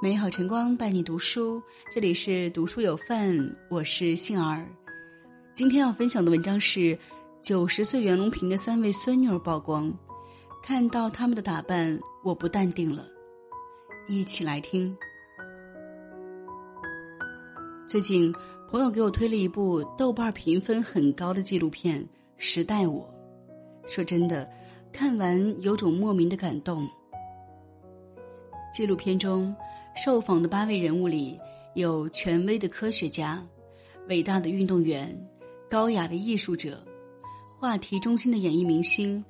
美好晨光伴你读书，这里是读书有范，我是杏儿。今天要分享的文章是九十岁袁隆平的三位孙女儿曝光，看到他们的打扮，我不淡定了。一起来听。最近朋友给我推了一部豆瓣评分很高的纪录片《时代我》，说真的，看完有种莫名的感动。纪录片中。受访的八位人物里，有权威的科学家、伟大的运动员、高雅的艺术者、话题中心的演艺明星，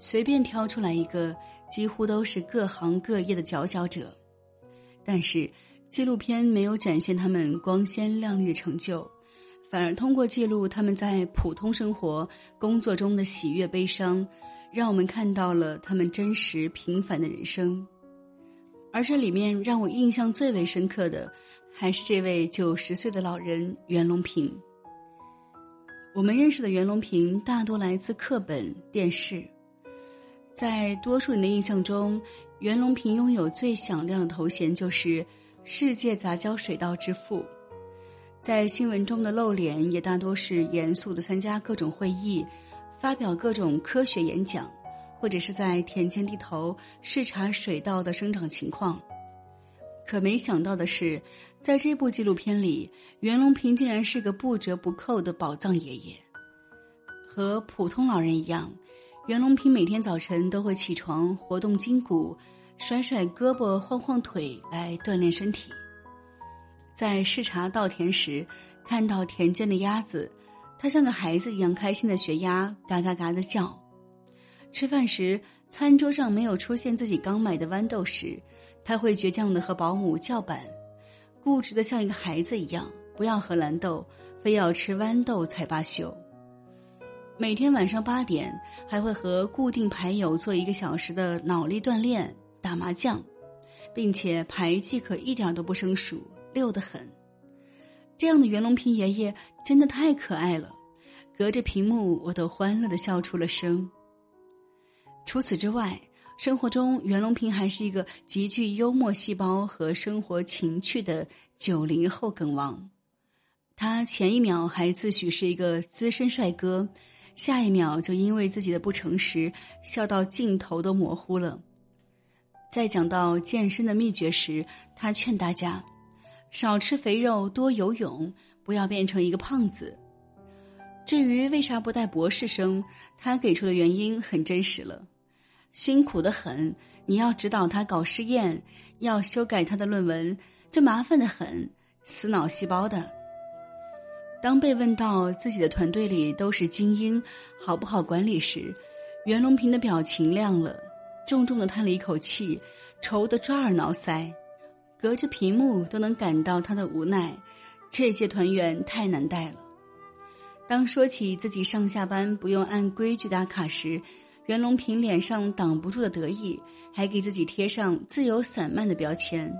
随便挑出来一个，几乎都是各行各业的佼佼者。但是，纪录片没有展现他们光鲜亮丽的成就，反而通过记录他们在普通生活、工作中的喜悦悲伤，让我们看到了他们真实平凡的人生。而这里面让我印象最为深刻的，还是这位九十岁的老人袁隆平。我们认识的袁隆平大多来自课本、电视，在多数人的印象中，袁隆平拥有最响亮的头衔就是“世界杂交水稻之父”。在新闻中的露脸也大多是严肃的参加各种会议，发表各种科学演讲。或者是在田间地头视察水稻的生长情况，可没想到的是，在这部纪录片里，袁隆平竟然是个不折不扣的宝藏爷爷。和普通老人一样，袁隆平每天早晨都会起床活动筋骨，甩甩胳膊晃晃腿来锻炼身体。在视察稻田时，看到田间的鸭子，他像个孩子一样开心的学鸭嘎嘎嘎的叫。吃饭时，餐桌上没有出现自己刚买的豌豆时，他会倔强的和保姆叫板，固执的像一个孩子一样，不要喝蓝豆，非要吃豌豆才罢休。每天晚上八点，还会和固定牌友做一个小时的脑力锻炼，打麻将，并且牌技可一点都不生疏，溜得很。这样的袁隆平爷爷真的太可爱了，隔着屏幕我都欢乐的笑出了声。除此之外，生活中袁隆平还是一个极具幽默细胞和生活情趣的九零后梗王。他前一秒还自诩是一个资深帅哥，下一秒就因为自己的不诚实笑到镜头都模糊了。在讲到健身的秘诀时，他劝大家少吃肥肉，多游泳，不要变成一个胖子。至于为啥不带博士生，他给出的原因很真实了。辛苦的很，你要指导他搞试验，要修改他的论文，这麻烦的很，死脑细胞的。当被问到自己的团队里都是精英，好不好管理时，袁隆平的表情亮了，重重的叹了一口气，愁得抓耳挠腮，隔着屏幕都能感到他的无奈。这届团员太难带了。当说起自己上下班不用按规矩打卡时，袁隆平脸上挡不住的得意，还给自己贴上自由散漫的标签。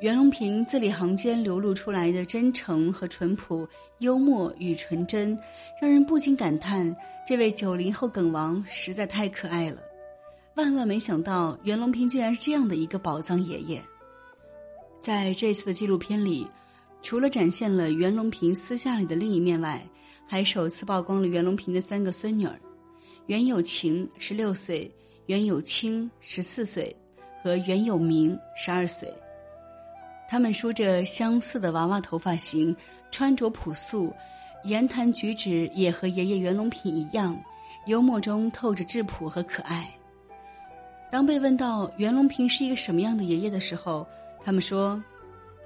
袁隆平字里行间流露出来的真诚和淳朴、幽默与纯真，让人不禁感叹：这位九零后梗王实在太可爱了。万万没想到，袁隆平竟然是这样的一个宝藏爷爷。在这次的纪录片里，除了展现了袁隆平私下里的另一面外，还首次曝光了袁隆平的三个孙女儿。袁有晴十六岁，袁有清十四岁，和袁有明十二岁。他们梳着相似的娃娃头发型，穿着朴素，言谈举止也和爷爷袁隆平一样，幽默中透着质朴和可爱。当被问到袁隆平是一个什么样的爷爷的时候，他们说：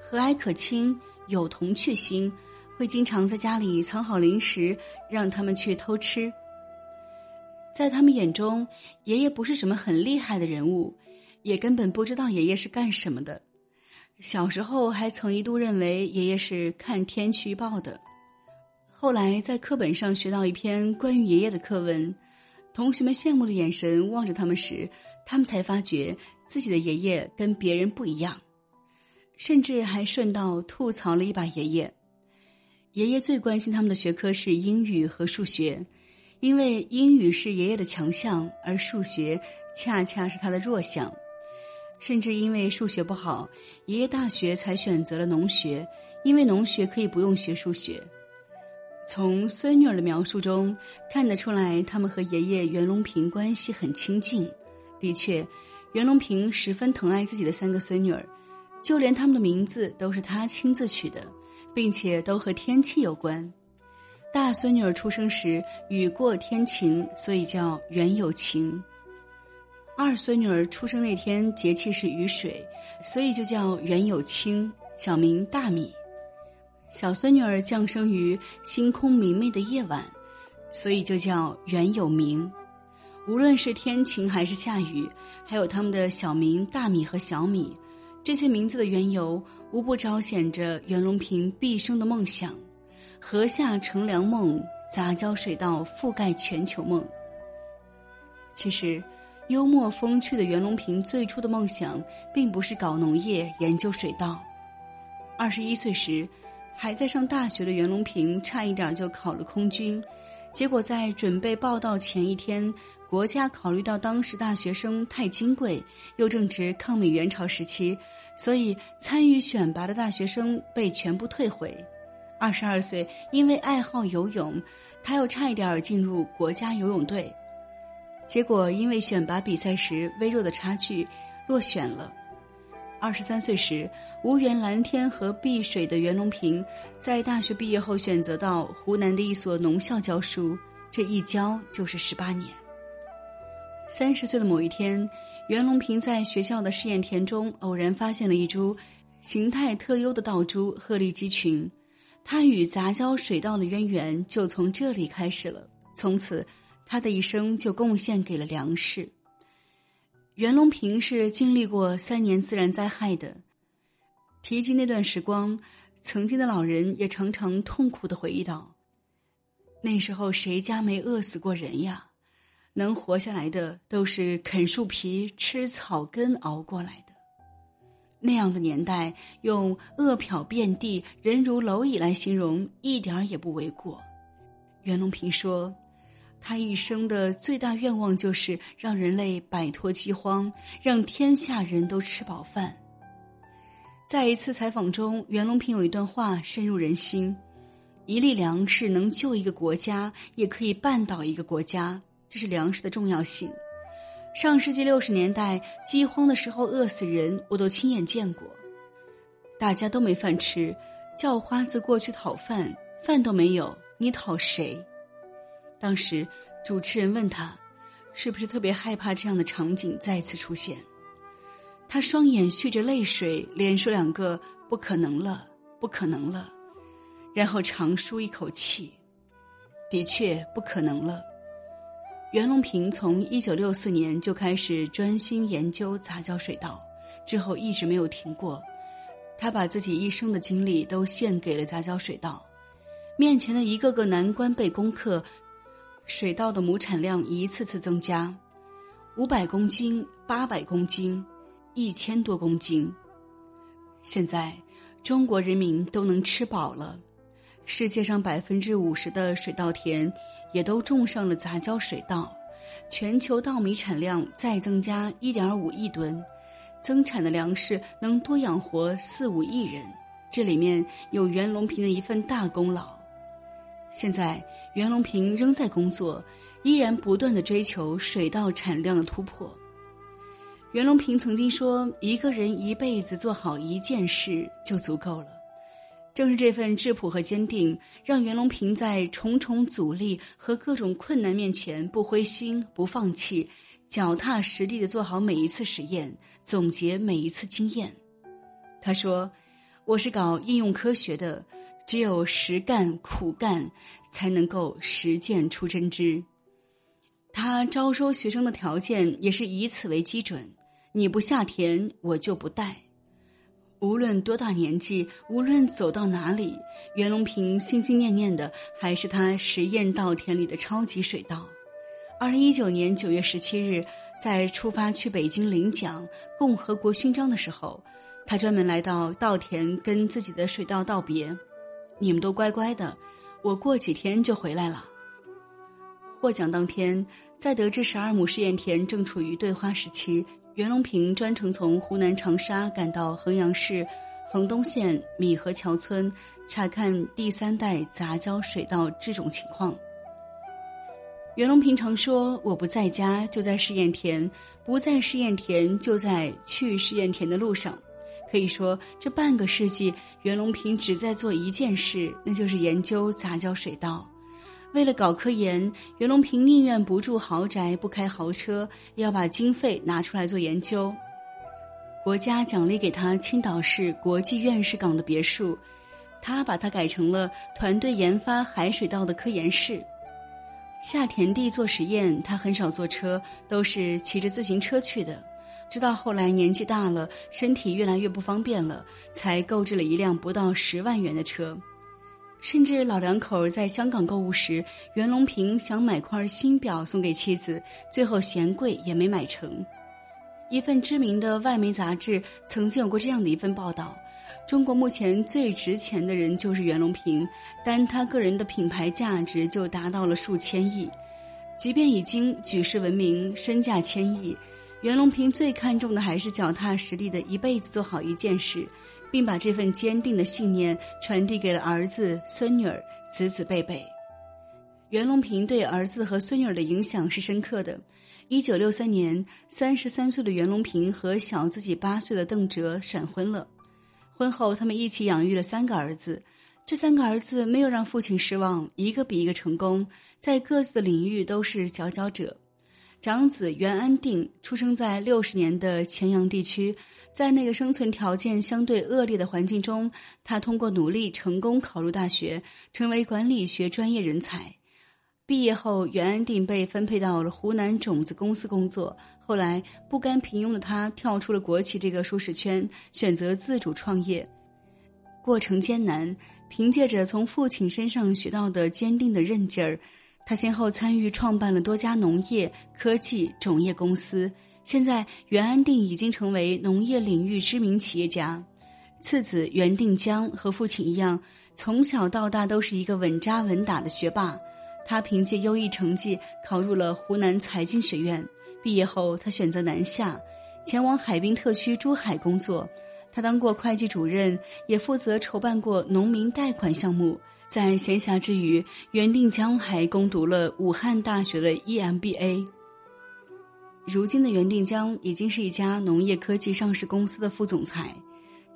和蔼可亲，有童趣心，会经常在家里藏好零食，让他们去偷吃。在他们眼中，爷爷不是什么很厉害的人物，也根本不知道爷爷是干什么的。小时候还曾一度认为爷爷是看天气预报的。后来在课本上学到一篇关于爷爷的课文，同学们羡慕的眼神望着他们时，他们才发觉自己的爷爷跟别人不一样，甚至还顺道吐槽了一把爷爷。爷爷最关心他们的学科是英语和数学。因为英语是爷爷的强项，而数学恰恰是他的弱项。甚至因为数学不好，爷爷大学才选择了农学，因为农学可以不用学数学。从孙女儿的描述中看得出来，他们和爷爷袁隆平关系很亲近。的确，袁隆平十分疼爱自己的三个孙女儿，就连他们的名字都是他亲自取的，并且都和天气有关。大孙女儿出生时雨过天晴，所以叫袁有晴。二孙女儿出生那天节气是雨水，所以就叫袁有清，小名大米。小孙女儿降生于星空明媚的夜晚，所以就叫袁有明。无论是天晴还是下雨，还有他们的小名大米和小米，这些名字的缘由，无不彰显着袁隆平毕生的梦想：河下乘凉梦，杂交水稻覆盖全球梦。其实，幽默风趣的袁隆平最初的梦想，并不是搞农业、研究水稻。二十一岁时。还在上大学的袁隆平差一点就考了空军，结果在准备报到前一天，国家考虑到当时大学生太金贵，又正值抗美援朝时期，所以参与选拔的大学生被全部退回。二十二岁，因为爱好游泳，他又差一点进入国家游泳队，结果因为选拔比赛时微弱的差距，落选了。二十三岁时，无缘蓝天和碧水的袁隆平，在大学毕业后选择到湖南的一所农校教书，这一教就是十八年。三十岁的某一天，袁隆平在学校的试验田中偶然发现了一株形态特优的稻株鹤立鸡群，他与杂交水稻的渊源就从这里开始了。从此，他的一生就贡献给了粮食。袁隆平是经历过三年自然灾害的，提及那段时光，曾经的老人也常常痛苦的回忆道：“那时候谁家没饿死过人呀？能活下来的都是啃树皮、吃草根熬过来的。那样的年代，用饿殍遍地、人如蝼蚁来形容，一点儿也不为过。”袁隆平说。他一生的最大愿望就是让人类摆脱饥荒，让天下人都吃饱饭。在一次采访中，袁隆平有一段话深入人心：“一粒粮食能救一个国家，也可以绊倒一个国家，这是粮食的重要性。”上世纪六十年代饥荒的时候，饿死人我都亲眼见过，大家都没饭吃，叫花子过去讨饭，饭都没有，你讨谁？当时，主持人问他：“是不是特别害怕这样的场景再次出现？”他双眼蓄着泪水，连说两个“不可能了，不可能了”，然后长舒一口气。的确，不可能了。袁隆平从一九六四年就开始专心研究杂交水稻，之后一直没有停过。他把自己一生的精力都献给了杂交水稻，面前的一个个难关被攻克。水稻的亩产量一次次增加，五百公斤、八百公斤、一千多公斤。现在，中国人民都能吃饱了。世界上百分之五十的水稻田也都种上了杂交水稻，全球稻米产量再增加一点五亿吨，增产的粮食能多养活四五亿人。这里面有袁隆平的一份大功劳。现在，袁隆平仍在工作，依然不断的追求水稻产量的突破。袁隆平曾经说：“一个人一辈子做好一件事就足够了。”正是这份质朴和坚定，让袁隆平在重重阻力和各种困难面前不灰心、不放弃，脚踏实地的做好每一次实验，总结每一次经验。他说：“我是搞应用科学的。”只有实干苦干，才能够实践出真知。他招收学生的条件也是以此为基准：你不下田，我就不带。无论多大年纪，无论走到哪里，袁隆平心心念念的还是他实验稻田里的超级水稻。二零一九年九月十七日，在出发去北京领奖共和国勋章的时候，他专门来到稻田跟自己的水稻道别。你们都乖乖的，我过几天就回来了。获奖当天，在得知十二亩试验田正处于对花时期，袁隆平专程从湖南长沙赶到衡阳市衡东县米河桥村查看第三代杂交水稻制种情况。袁隆平常说：“我不在家就在试验田，不在试验田就在去试验田的路上。”可以说，这半个世纪，袁隆平只在做一件事，那就是研究杂交水稻。为了搞科研，袁隆平宁愿不住豪宅、不开豪车，也要把经费拿出来做研究。国家奖励给他青岛市国际院士港的别墅，他把它改成了团队研发海水稻的科研室。下田地做实验，他很少坐车，都是骑着自行车去的。直到后来年纪大了，身体越来越不方便了，才购置了一辆不到十万元的车。甚至老两口在香港购物时，袁隆平想买块新表送给妻子，最后嫌贵也没买成。一份知名的外媒杂志曾经有过这样的一份报道。中国目前最值钱的人就是袁隆平，单他个人的品牌价值就达到了数千亿。即便已经举世闻名，身价千亿，袁隆平最看重的还是脚踏实地的一辈子做好一件事，并把这份坚定的信念传递给了儿子、孙女儿、子子辈辈。袁隆平对儿子和孙女儿的影响是深刻的。一九六三年，三十三岁的袁隆平和小自己八岁的邓哲闪婚了。婚后，他们一起养育了三个儿子。这三个儿子没有让父亲失望，一个比一个成功，在各自的领域都是佼佼者。长子袁安定出生在六十年的黔阳地区，在那个生存条件相对恶劣的环境中，他通过努力成功考入大学，成为管理学专业人才。毕业后，袁安定被分配到了湖南种子公司工作。后来，不甘平庸的他跳出了国企这个舒适圈，选择自主创业。过程艰难，凭借着从父亲身上学到的坚定的韧劲儿，他先后参与创办了多家农业、科技、种业公司。现在，袁安定已经成为农业领域知名企业家。次子袁定江和父亲一样，从小到大都是一个稳扎稳打的学霸。他凭借优异成绩考入了湖南财经学院。毕业后，他选择南下，前往海滨特区珠海工作。他当过会计主任，也负责筹办过农民贷款项目。在闲暇之余，袁定江还攻读了武汉大学的 EMBA。如今的袁定江已经是一家农业科技上市公司的副总裁。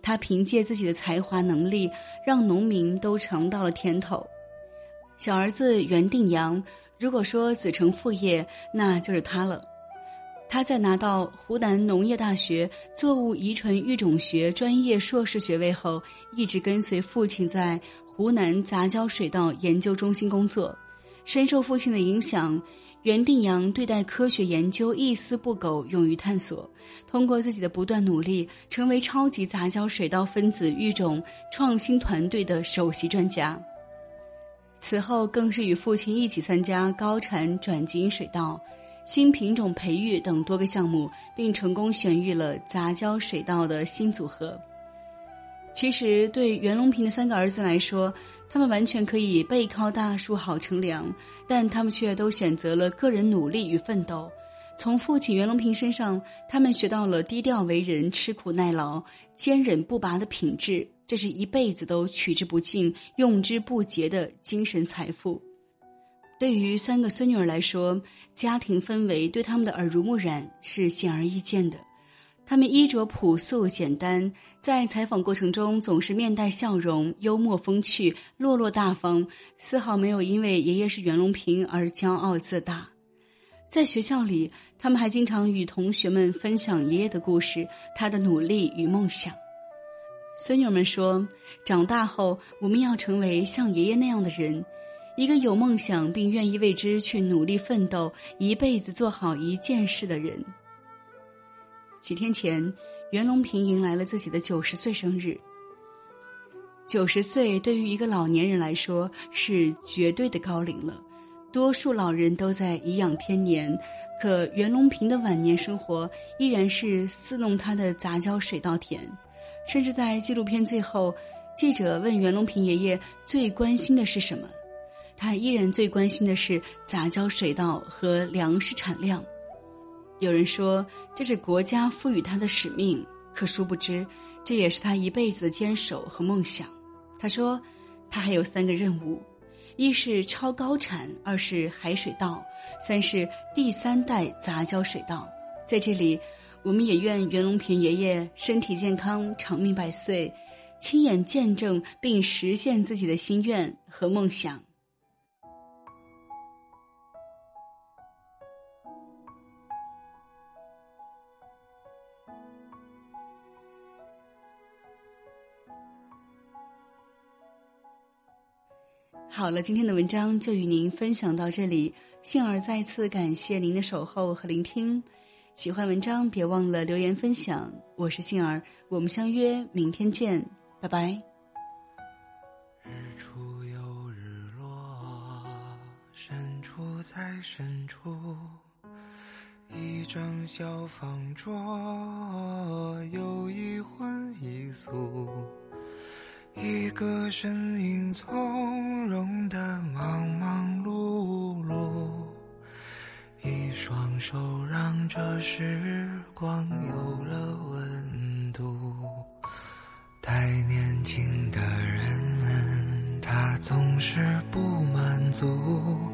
他凭借自己的才华能力，让农民都尝到了甜头。小儿子袁定阳，如果说子承父业，那就是他了。他在拿到湖南农业大学作物遗传育种学专业硕士学位后，一直跟随父亲在湖南杂交水稻研究中心工作。深受父亲的影响，袁定阳对待科学研究一丝不苟，勇于探索。通过自己的不断努力，成为超级杂交水稻分子育种创新团队的首席专家。此后，更是与父亲一起参加高产转基因水稻、新品种培育等多个项目，并成功选育了杂交水稻的新组合。其实，对袁隆平的三个儿子来说，他们完全可以背靠大树好乘凉，但他们却都选择了个人努力与奋斗。从父亲袁隆平身上，他们学到了低调为人、吃苦耐劳、坚韧不拔的品质。这是一辈子都取之不尽、用之不竭的精神财富。对于三个孙女儿来说，家庭氛围对他们的耳濡目染是显而易见的。他们衣着朴素简单，在采访过程中总是面带笑容、幽默风趣、落落大方，丝毫没有因为爷爷是袁隆平而骄傲自大。在学校里，他们还经常与同学们分享爷爷的故事、他的努力与梦想。孙女们说：“长大后，我们要成为像爷爷那样的人，一个有梦想并愿意为之去努力奋斗、一辈子做好一件事的人。”几天前，袁隆平迎来了自己的九十岁生日。九十岁对于一个老年人来说是绝对的高龄了，多数老人都在颐养天年，可袁隆平的晚年生活依然是伺弄他的杂交水稻田。甚至在纪录片最后，记者问袁隆平爷爷最关心的是什么，他依然最关心的是杂交水稻和粮食产量。有人说这是国家赋予他的使命，可殊不知，这也是他一辈子的坚守和梦想。他说，他还有三个任务：一是超高产，二是海水稻，三是第三代杂交水稻。在这里，我们也愿袁隆平爷爷身体健康、长命百岁，亲眼见证并实现自己的心愿和梦想。好了，今天的文章就与您分享到这里。杏儿再次感谢您的守候和聆听。喜欢文章，别忘了留言分享。我是杏儿，我们相约明天见，拜拜。日出又日落，深处在深处，一张小方桌，有一荤一素。一个身影从容地忙忙碌碌，一双手让这时光有了温度。太年轻的人，他总是不满足。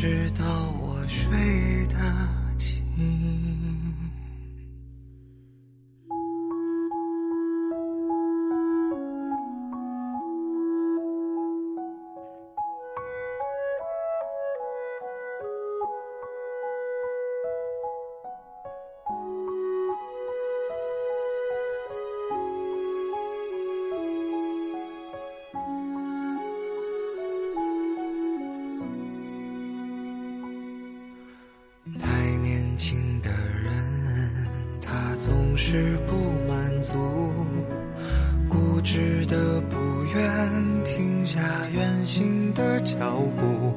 直到我睡得轻。固执的不愿停下远行的脚步，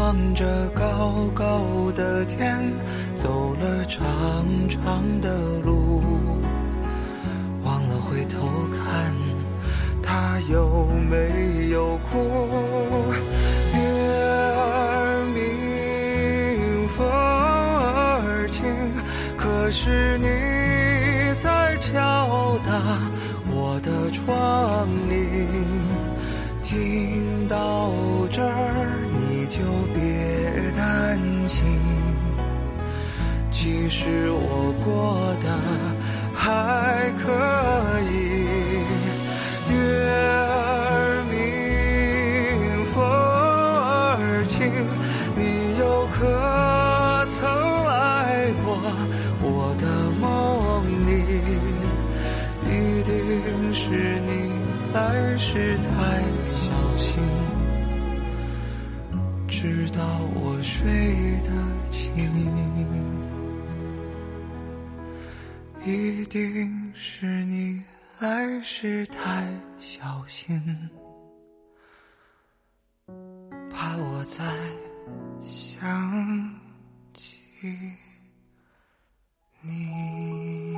望着高高的天，走了长长的路，忘了回头看，他有没有哭？月儿明，风儿轻，可是你。光明，听到这儿你就别担心，其实我过得还可以。睡得轻。一定是你来时太小心，怕我再想起你。